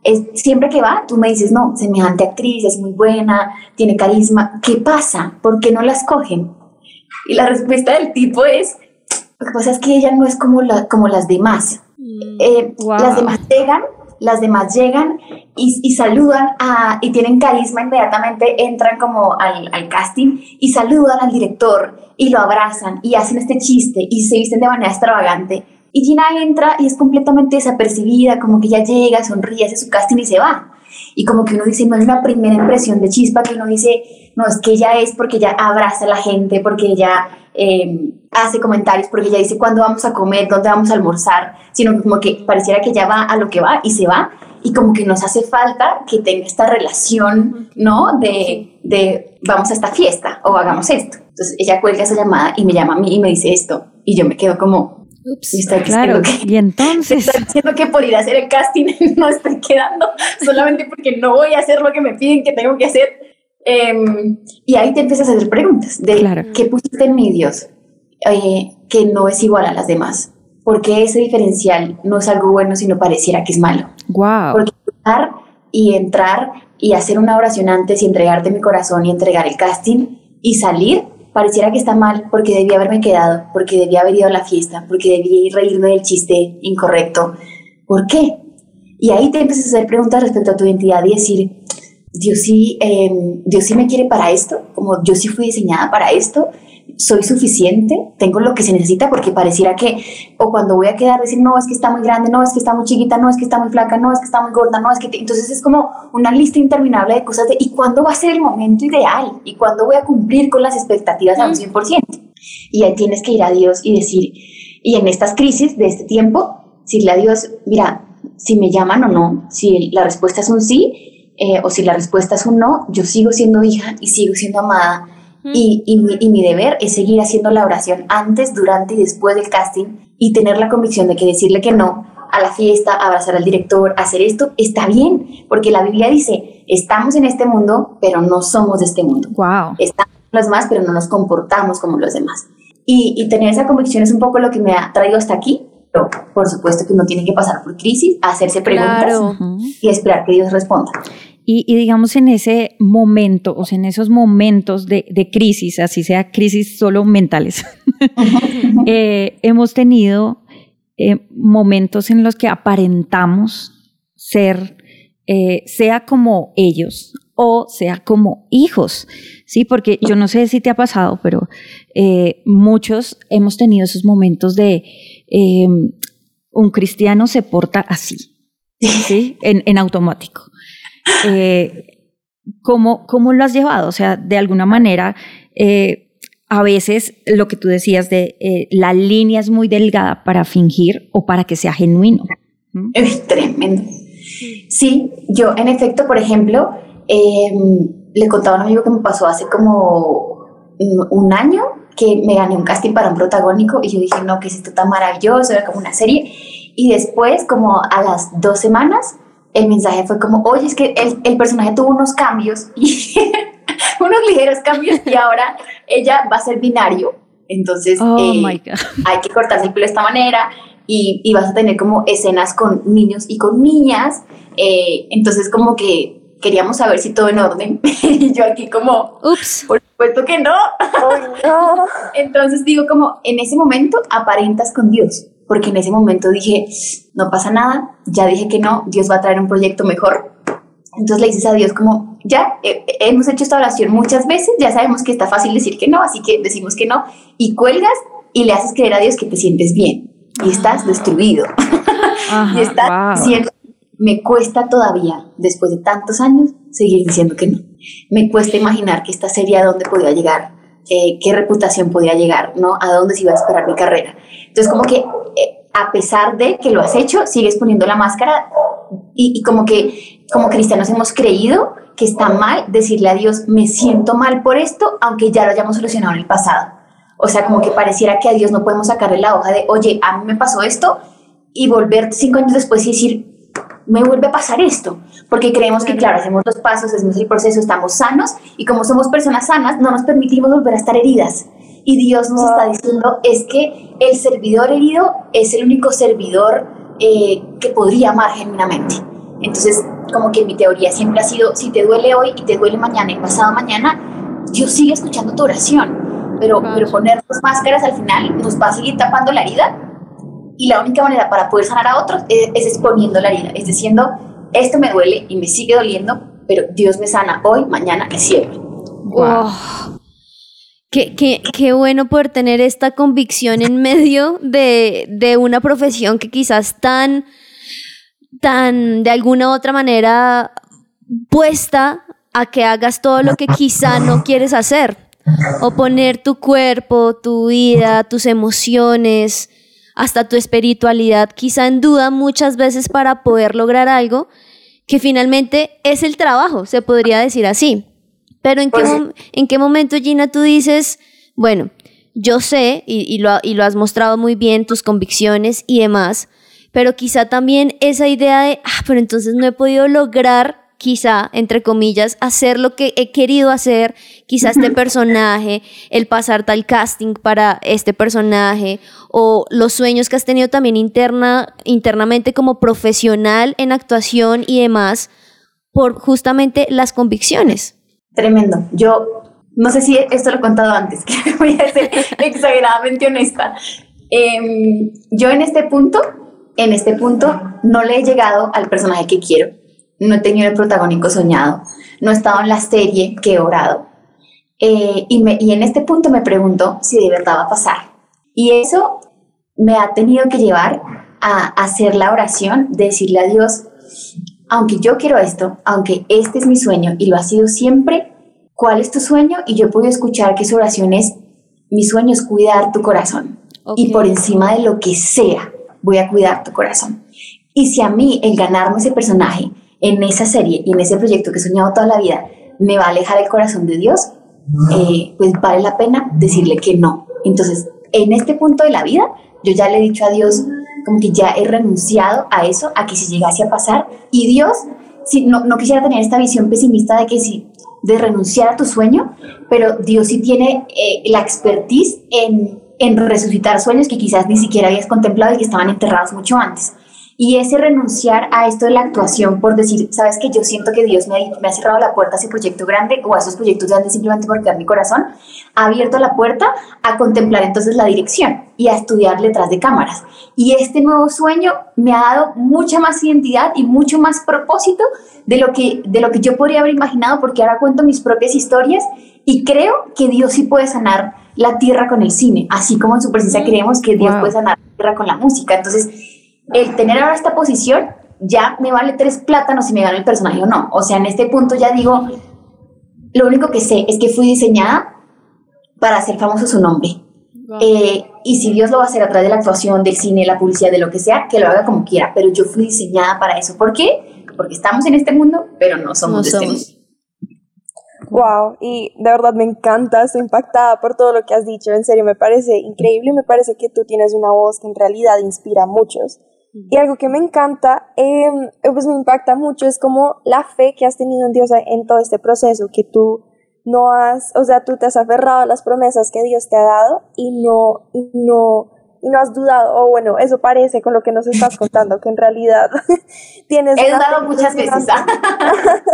es, siempre que va, tú me dices, no, semejante actriz, es muy buena, tiene carisma, ¿qué pasa? ¿Por qué no la escogen? Y la respuesta del tipo es, lo que pasa es que ella no es como, la, como las demás. Mm, eh, Las demás llegan las demás llegan y, saludan y tienen carisma inmediatamente, entran como al, al, casting y saludan al director y lo abrazan y hacen este chiste y se visten de manera extravagante. Y Gina entra y es completamente desapercibida, como que ya llega, sonríe, hace su casting y se va. Y como que uno dice, no es una primera impresión de chispa, que uno dice, no, es que ella es porque ella abraza a la gente, porque ella eh, hace comentarios, porque ella dice cuándo vamos a comer, dónde vamos a almorzar, sino como que pareciera que ella va a lo que va y se va. Y como que nos hace falta que tenga esta relación, ¿no? De, de vamos a esta fiesta o hagamos esto. Entonces ella cuelga esa llamada y me llama a mí y me dice esto. Y yo me quedo como, Ups, claro. Que, y entonces. Estoy diciendo que por ir a hacer el casting no estoy quedando solamente porque no voy a hacer lo que me piden que tengo que hacer. Em, y ahí te empiezas a hacer preguntas de qué pusiste en mi Dios eh, que no es igual a las demás. Porque ese diferencial no es algo bueno, sino pareciera que es malo. Wow. Porque entrar y entrar y hacer una oración antes y entregarte mi corazón y entregar el casting y salir pareciera que está mal porque debía haberme quedado, porque debía haber ido a la fiesta, porque debía reírme del chiste incorrecto, ¿por qué? Y ahí te empiezas a hacer preguntas respecto a tu identidad y decir, Dios sí, em, Dios sí me quiere para esto, como yo sí fui diseñada para esto, soy suficiente, tengo lo que se necesita, porque pareciera que, o cuando voy a quedar, decir, no, es que está muy grande, no, es que está muy chiquita, no, es que está muy flaca, no, es que está muy gorda, no, es que, entonces es como una lista interminable de cosas de, ¿y cuándo va a ser el momento ideal? ¿Y cuándo voy a cumplir con las expectativas a un 100%? Y ahí tienes que ir a Dios y decir, y en estas crisis de este tiempo, decirle a Dios, mira, si me llaman o no, si la respuesta es un sí eh, o si la respuesta es un no, yo sigo siendo hija y sigo siendo amada y, y, mi, deber es seguir haciendo la oración antes, durante y después del casting y tener la convicción de que decirle que no a la fiesta, abrazar al director, hacer esto, está bien, porque la Biblia dice, estamos en este mundo, pero no somos de este mundo. Wow. Estamos los demás, pero no nos comportamos como los demás. Y, y, tener esa convicción es un poco lo que me ha traído hasta aquí. Pero por supuesto que uno tiene que pasar por crisis, hacerse preguntas y esperar que Dios responda. Y, digamos en ese momento, o sea, en esos momentos de, crisis, así sea crisis solo mentales, eh, hemos tenido eh, momentos en los que aparentamos ser, eh, sea como ellos o sea como hijos, ¿sí? Porque yo no sé si te ha pasado, pero muchos hemos tenido esos momentos de un cristiano se porta así, ¿sí? en automático. Eh, ¿cómo, ¿cómo, lo has llevado? O sea, de alguna manera, eh, a veces lo que tú decías de eh, la línea es muy delgada para fingir o para que sea genuino. Es tremendo. Sí, yo en efecto, por ejemplo, em, le contaba a un amigo que me pasó hace como un año que me gané un casting para un protagónico y yo dije, no, que es esto tan maravilloso, era como una serie. Y después, como a las dos semanas, el mensaje fue como, oye, es que el, el personaje tuvo unos cambios, y unos ligeros cambios, y ahora ella va a ser binario. Entonces, oh eh, hay que cortarse el pelo de esta manera y, y, vas a tener como escenas con niños y con niñas. Eh, entonces, como que queríamos saber si todo en orden. y yo aquí como, ups, por supuesto que no. no. Entonces digo como, en ese momento aparentas con Dios porque en ese momento dije, no pasa nada, ya dije que no, Dios va a traer un proyecto mejor. Entonces le dices a Dios como, ya, eh, eh, hemos hecho esta oración muchas veces, ya sabemos que está fácil decir que no, así que decimos que no, y cuelgas y le haces creer a Dios que te sientes bien y estás destruido. y estás diciendo, me cuesta todavía, después de tantos años, seguir diciendo que no. Me cuesta imaginar que esta serie a dónde podía llegar, eh, qué reputación podía llegar, ¿no? A dónde se iba a esperar mi carrera. Entonces, como que eh, a pesar de que lo has hecho, sigues poniendo la máscara y, como que como cristianos hemos creído que está mal decirle a Dios, me siento mal por esto, aunque ya lo hayamos solucionado en el pasado. O sea, como que pareciera que a Dios no podemos sacarle la hoja de, oye, a mí me pasó esto y volver cinco años después y decir, me vuelve a pasar esto, porque creemos que, claro, hacemos los pasos, hacemos el proceso, estamos sanos y como somos personas sanas, no nos permitimos volver a estar heridas. Y Dios nos está diciendo es que el servidor herido es el único servidor eh, que podría amar genuinamente. Entonces, como que mi teoría siempre ha sido, si te duele hoy y te duele mañana y pasado mañana, Dios sigue escuchando tu oración, pero, pero poner las máscaras al final nos va a seguir tapando la herida y la única manera para poder sanar a otros es, exponiendo la herida, es diciendo, esto me duele y me sigue doliendo, pero Dios me sana hoy, mañana y siempre. Wow. Qué, qué, qué, bueno poder tener esta convicción en medio de, de, una profesión que quizás tan, tan de alguna u otra manera puesta a que hagas todo lo que quizá no quieres hacer. O poner tu cuerpo, tu vida, tus emociones, hasta tu espiritualidad quizá en duda muchas veces para poder lograr algo que finalmente es el trabajo, se podría decir así. Pero ¿en, qué, pues ¿en qué momento, Gina, tú dices, bueno, yo sé y, lo, y lo has mostrado muy bien, tus convicciones y demás, pero quizá también esa idea de, ah, pero entonces no he podido lograr quizá, entre comillas, hacer lo que he querido hacer, quizá este personaje, el pasar tal casting para este personaje, o los sueños que has tenido también interna, internamente como profesional en actuación y demás, por justamente las convicciones. Tremendo. Yo no sé si esto lo he contado antes, que voy a ser exageradamente honesta. Em, yo en este punto en este punto no le he llegado al personaje que quiero, no he tenido el protagónico soñado, no he estado en la serie que he orado. Eh, y, me, y en este punto me pregunto si de verdad va a pasar. Y eso me ha tenido que llevar a hacer la oración, de decirle a Dios, aunque yo quiero esto, aunque este es mi sueño y lo ha sido siempre, ¿cuál es tu sueño? Y yo puedo escuchar que su oración es, mi sueño es cuidar tu corazón. Y por encima de lo que sea, voy a cuidar tu corazón. Y si a mí el ganarme ese personaje en esa serie y en ese proyecto que he soñado toda la vida me va a alejar el corazón de Dios, eh, pues vale la pena decirle que no. Entonces, en este punto de la vida, yo ya le he dicho a Dios, como que ya he renunciado a eso, a que si llegase a pasar, y Dios, si, no, no quisiera tener esta visión pesimista de que si de renunciar a tu sueño, pero Dios sí tiene eh, la expertise en, en resucitar sueños que quizás ni siquiera habías contemplado y que estaban enterrados mucho antes. Y ese renunciar a esto de la actuación por decir, sabes que yo siento que Dios me ha, me ha cerrado la puerta a ese proyecto grande o a esos proyectos grandes simplemente por quedar mi corazón, ha abierto la puerta a contemplar entonces la dirección y a estudiar letras de cámaras. Y este nuevo sueño me ha dado mucha más identidad y mucho más propósito de lo que, de lo que yo podría haber imaginado porque ahora cuento mis propias historias y creo que Dios sí puede sanar la tierra con el cine, así como en su presencia creemos que Dios puede sanar la tierra con la música. Entonces, el tener ahora esta posición ya me vale tres plátanos si me gano el personaje o no. O sea, en este punto ya digo, lo único que sé es que fui diseñada para hacer famoso su nombre. Eh, y si Dios lo va a hacer a través de la actuación, del cine, la publicidad, de lo que sea, que lo haga como quiera. Pero yo fui diseñada para eso. ¿Por qué? Porque estamos en este mundo, pero no somos de este mundo. Wow, y de verdad me encanta, estoy impactada por todo lo que has dicho, en serio me parece increíble, me parece que tú tienes una voz que en realidad inspira a muchos. Y algo que me encanta, em, pues me impacta mucho, es como la fe que has tenido en Dios en todo este proceso, que tú no has, o sea, tú te has aferrado a las promesas que Dios te ha dado y no, y no, y no has dudado, o bueno, eso parece con lo que nos estás contando, que en realidad tienes... He dudado muchas veces. ¿ah?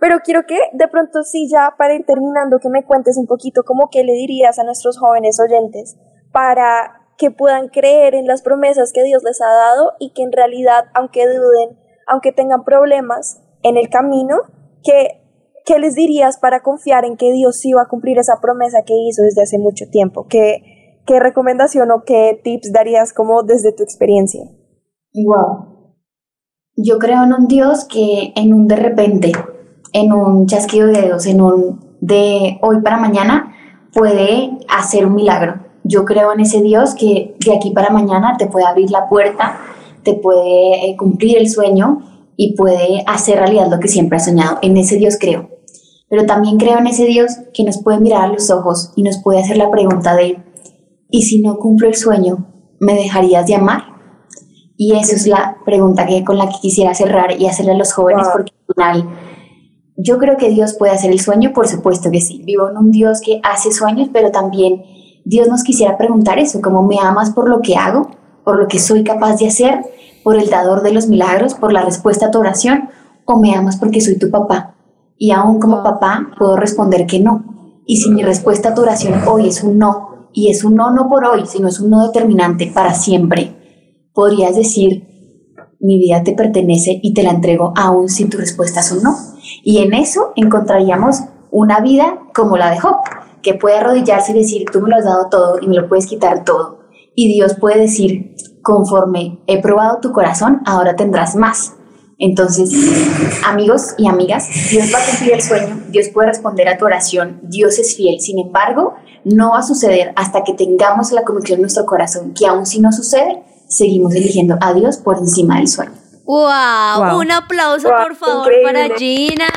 Pero quiero que de pronto sí, ya para ir terminando, que me cuentes un poquito cómo que le dirías a nuestros jóvenes oyentes para que puedan creer en las promesas que Dios les ha dado y que en realidad, aunque duden, aunque tengan problemas en el camino, que ¿qué les dirías para confiar en que Dios sí va a cumplir esa promesa que hizo desde hace mucho tiempo? ¿Qué, qué recomendación o qué tips darías como desde tu experiencia? Wow. Yo creo en un Dios que en un de repente, en un chasquido de dedos, en un de hoy para mañana, puede hacer un milagro yo creo en ese Dios que de aquí para mañana te puede abrir la puerta, te puede eh, cumplir el sueño y puede hacer realidad lo que siempre has soñado. En ese Dios creo. Pero también creo en ese Dios que nos puede mirar a los ojos y nos puede hacer la pregunta de, ¿y si no cumplo el sueño, me dejarías de amar? Y esa es la pregunta que, con la que quisiera cerrar y hacerle a los jóvenes, porque al final yo creo que Dios puede hacer el sueño, por supuesto que sí. Vivo en un Dios que hace sueños, pero también Dios nos quisiera preguntar eso, como me amas por lo que hago, por lo que soy capaz de hacer, por el dador de los milagros, por la respuesta a tu oración, o me amas porque soy tu papá. Y aún como papá puedo responder que no. Y si mi respuesta a tu oración hoy es un no, y es un no no por hoy, sino es un no determinante para siempre, podrías decir, mi vida te pertenece y te la entrego aún si tu respuesta es un no. Y en eso encontraríamos una vida como la de Job, que puede arrodillarse y decir, tú me lo has dado todo y me lo puedes quitar todo. Y Dios puede decir, conforme he probado tu corazón, ahora tendrás más. Entonces, amigos y amigas, Dios va a cumplir el sueño, Dios puede responder a tu oración, Dios es fiel. Sin embargo, no va a suceder hasta que tengamos la convicción en nuestro corazón que aún si no sucede, seguimos eligiendo a Dios por encima del sueño. Wow, un aplauso por favor para Gina.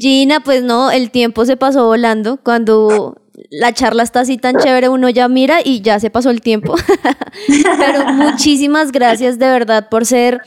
Gina, pues no, el tiempo se pasó volando. Cuando la charla está así tan chévere, uno ya mira y ya se pasó el tiempo. Pero muchísimas gracias de verdad por ser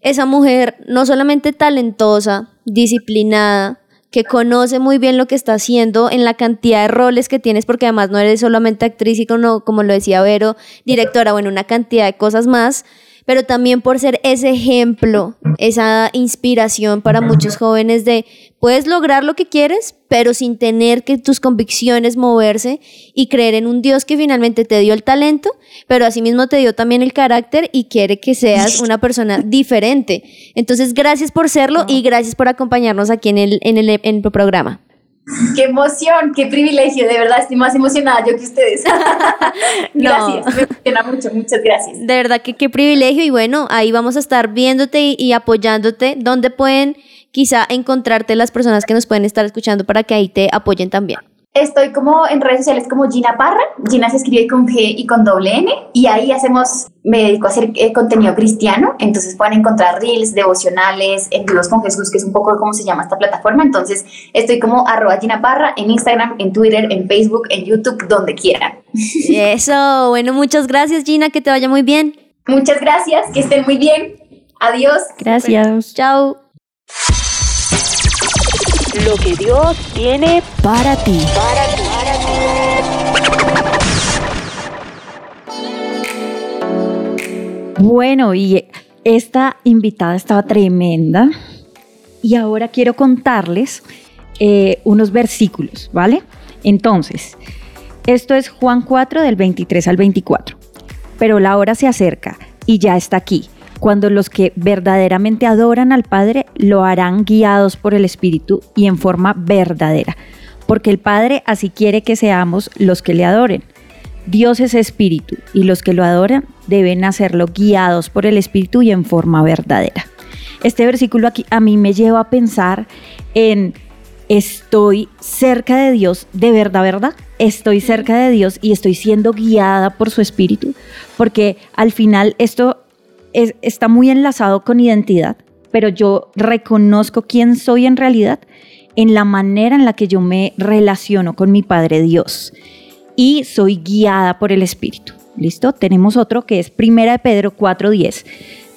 esa mujer no solamente talentosa, disciplinada, que conoce muy bien lo que está haciendo en la cantidad de roles que tienes, porque además no eres solamente actriz y como, como lo decía Vero, directora, bueno, una cantidad de cosas más, pero también por ser ese ejemplo esa inspiración para muchos jóvenes de puedes lograr lo que quieres, pero sin tener que tus convicciones moverse y creer en un Dios que finalmente te dio el talento, pero asimismo te dio también el carácter y quiere que seas una persona diferente. Entonces, gracias por serlo y gracias por acompañarnos aquí en el, en el, en el programa. Qué emoción, qué privilegio, de verdad estoy más emocionada yo que ustedes. gracias, me emociona mucho, muchas gracias. De verdad que qué privilegio y bueno, ahí vamos a estar viéndote y, y apoyándote. ¿Dónde pueden quizá encontrarte las personas que nos pueden estar escuchando para que ahí te apoyen también? Estoy como en redes sociales como Gina Parra. Gina se escribe con G y con doble N. Y ahí hacemos, me dedico a hacer eh, contenido cristiano. Entonces pueden encontrar reels, devocionales, en vivos con Jesús, que es un poco cómo se llama esta plataforma. Entonces estoy como arroba Gina Parra en Instagram, en Twitter, en Facebook, en YouTube, donde quieran. Eso, bueno, muchas gracias Gina, que te vaya muy bien. Muchas gracias, que estén muy bien. Adiós. Gracias. Chao. Lo que Dios tiene Para ti. Bueno, y esta invitada estaba tremenda. Y ahora quiero contarles eh, unos versículos, ¿vale? Entonces, esto es Juan 4 del 23 al 24. Pero la hora se acerca y ya está aquí, cuando los que verdaderamente adoran al Padre lo harán guiados por el Espíritu y en forma verdadera, porque el Padre así quiere que seamos los que le adoren. Dios es espíritu y los que lo adoran deben hacerlo guiados por el espíritu y en forma verdadera. Este versículo aquí a mí me lleva a pensar en estoy cerca de Dios, de verdad, ¿verdad? Estoy cerca de Dios y estoy siendo guiada por su espíritu, porque al final esto es- está muy enlazado con identidad, pero yo reconozco quién soy en realidad en la manera en la que yo me relaciono con mi Padre Dios y soy guiada por el Espíritu. ¿Listo? Tenemos otro que es Primera de Pedro 4:10.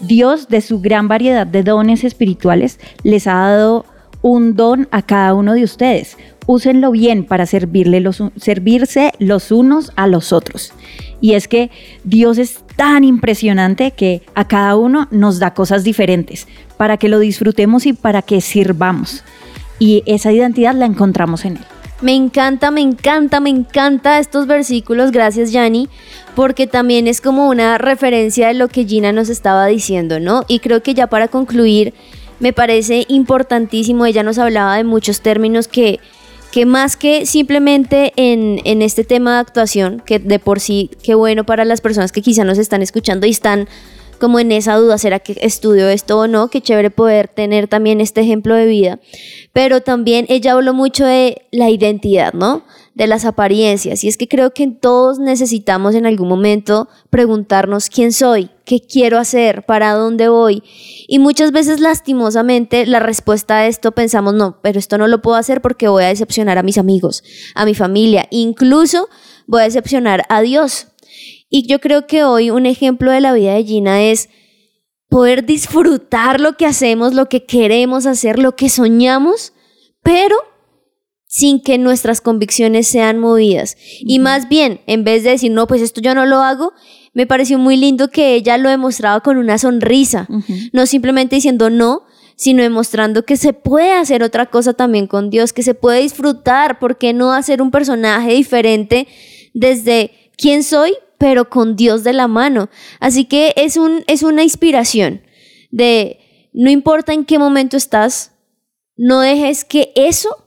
Dios de su gran variedad de dones espirituales les ha dado un don a cada uno de ustedes. Úsenlo bien para servirle los, servirse los unos a los otros. Y es que Dios es tan impresionante que a cada uno nos da cosas diferentes para que lo disfrutemos y para que sirvamos. Y esa identidad la encontramos en Él. Me encanta, me encanta, me encanta estos versículos, gracias Yanni, porque también es como una referencia de lo que Gina nos estaba diciendo, ¿no? Y creo que ya para concluir, me parece importantísimo, ella nos hablaba de muchos términos que, que más que simplemente en, en este tema de actuación, que de por sí, qué bueno para las personas que quizá nos están escuchando y están como en esa duda, ¿será que estudio esto o no? Qué chévere poder tener también este ejemplo de vida. Pero también ella habló mucho de la identidad, ¿no? De las apariencias. Y es que creo que todos necesitamos en algún momento preguntarnos quién soy, qué quiero hacer, para dónde voy. Y muchas veces lastimosamente la respuesta a esto pensamos, no, pero esto no lo puedo hacer porque voy a decepcionar a mis amigos, a mi familia, incluso voy a decepcionar a Dios. Y yo creo que hoy un ejemplo de la vida de Gina es poder disfrutar lo que hacemos, lo que queremos hacer, lo que soñamos, pero sin que nuestras convicciones sean movidas. Y más bien, en vez de decir, no, pues esto yo no lo hago, me pareció muy lindo que ella lo demostraba con una sonrisa, no simplemente diciendo no, sino demostrando que se puede hacer otra cosa también con Dios, que se puede disfrutar, ¿por qué no hacer un personaje diferente desde quién soy, pero con Dios de la mano? Así que es, un, es una inspiración de, no importa en qué momento estás, no dejes que eso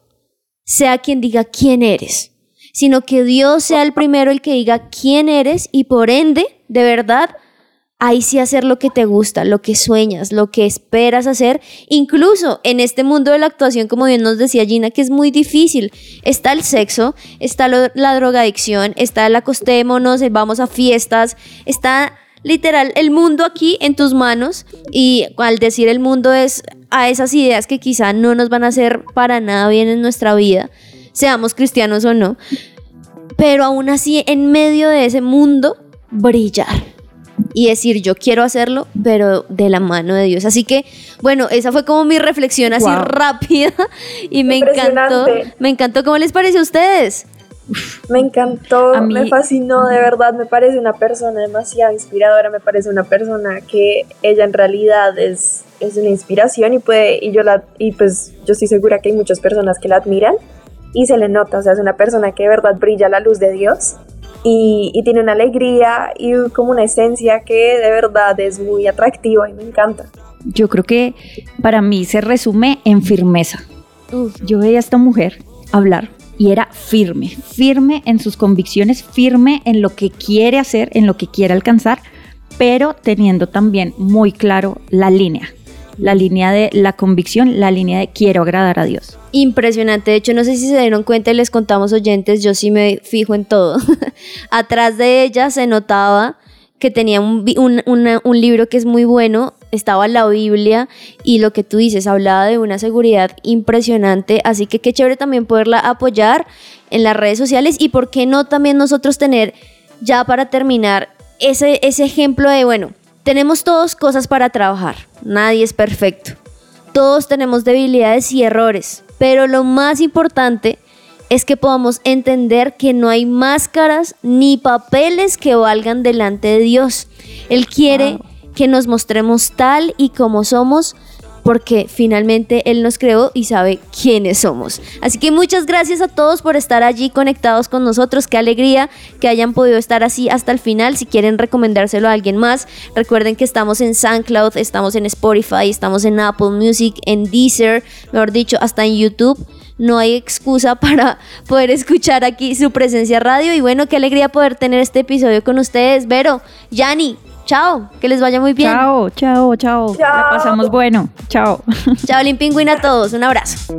sea quien diga quién eres, sino que Dios sea el primero el que diga quién eres y por ende, de verdad, ahí sí hacer lo que te gusta, lo que sueñas, lo que esperas hacer, incluso en este mundo de la actuación, como bien nos decía Gina, que es muy difícil. Está el sexo, está lo- la drogadicción, está el acostémonos, vamos a fiestas, está literal el mundo aquí en tus manos y al decir el mundo es a esas ideas que quizá no nos van a hacer para nada bien en nuestra vida, seamos cristianos o no, pero aún así en medio de ese mundo brillar y decir yo quiero hacerlo, pero de la mano de Dios. Así que, bueno, esa fue como mi reflexión así Wow. rápida y me encantó. Me encantó. ¿Cómo les pareció a ustedes? Me encantó, mí- me fascinó, de verdad, me parece una persona demasiado inspiradora, me parece una persona que ella en realidad es, es una inspiración y puede, y yo la, y pues yo estoy segura que hay muchas personas que la admiran y se le nota, o sea, es una persona que de verdad brilla la luz de Dios y, y tiene una alegría y como una esencia que de verdad es muy atractiva y me encanta. Yo creo que para mí se resume en firmeza. Yo veía a esta mujer hablar y era firme, firme en sus convicciones, firme en lo que quiere hacer, en lo que quiere alcanzar, pero teniendo también muy claro la línea, la línea de la convicción, la línea de quiero agradar a Dios. Impresionante. De hecho, no sé si se dieron cuenta y les contamos oyentes, yo sí me fijo en todo. Atrás de ella se notaba que tenía un, un- un libro que es muy bueno, estaba la Biblia y lo que tú dices, hablaba de una seguridad impresionante, así que qué chévere también poderla apoyar en las redes sociales y por qué no también nosotros tener, ya para terminar, ese, ese ejemplo de, bueno, tenemos todos cosas para trabajar, nadie es perfecto. Todos tenemos debilidades y errores, pero lo más importante es que podamos entender que no hay máscaras ni papeles que valgan delante de Dios. Él quiere que nos mostremos tal y como somos porque finalmente Él nos creó y sabe quiénes somos. Así que muchas gracias a todos por estar allí conectados con nosotros. Qué alegría que hayan podido estar así hasta el final. Si quieren recomendárselo a alguien más, recuerden que estamos en SoundCloud, estamos en Spotify, estamos en Apple Music, en Deezer, mejor dicho, hasta en YouTube. No hay excusa para poder escuchar aquí su presencia radio. Y bueno, qué alegría poder tener este episodio con ustedes. Vero, Yani, chao, que les vaya muy bien. Chao, chao, chao. La Chao. pasamos bueno. Chao. Chao, Pingüín a todos. Un abrazo.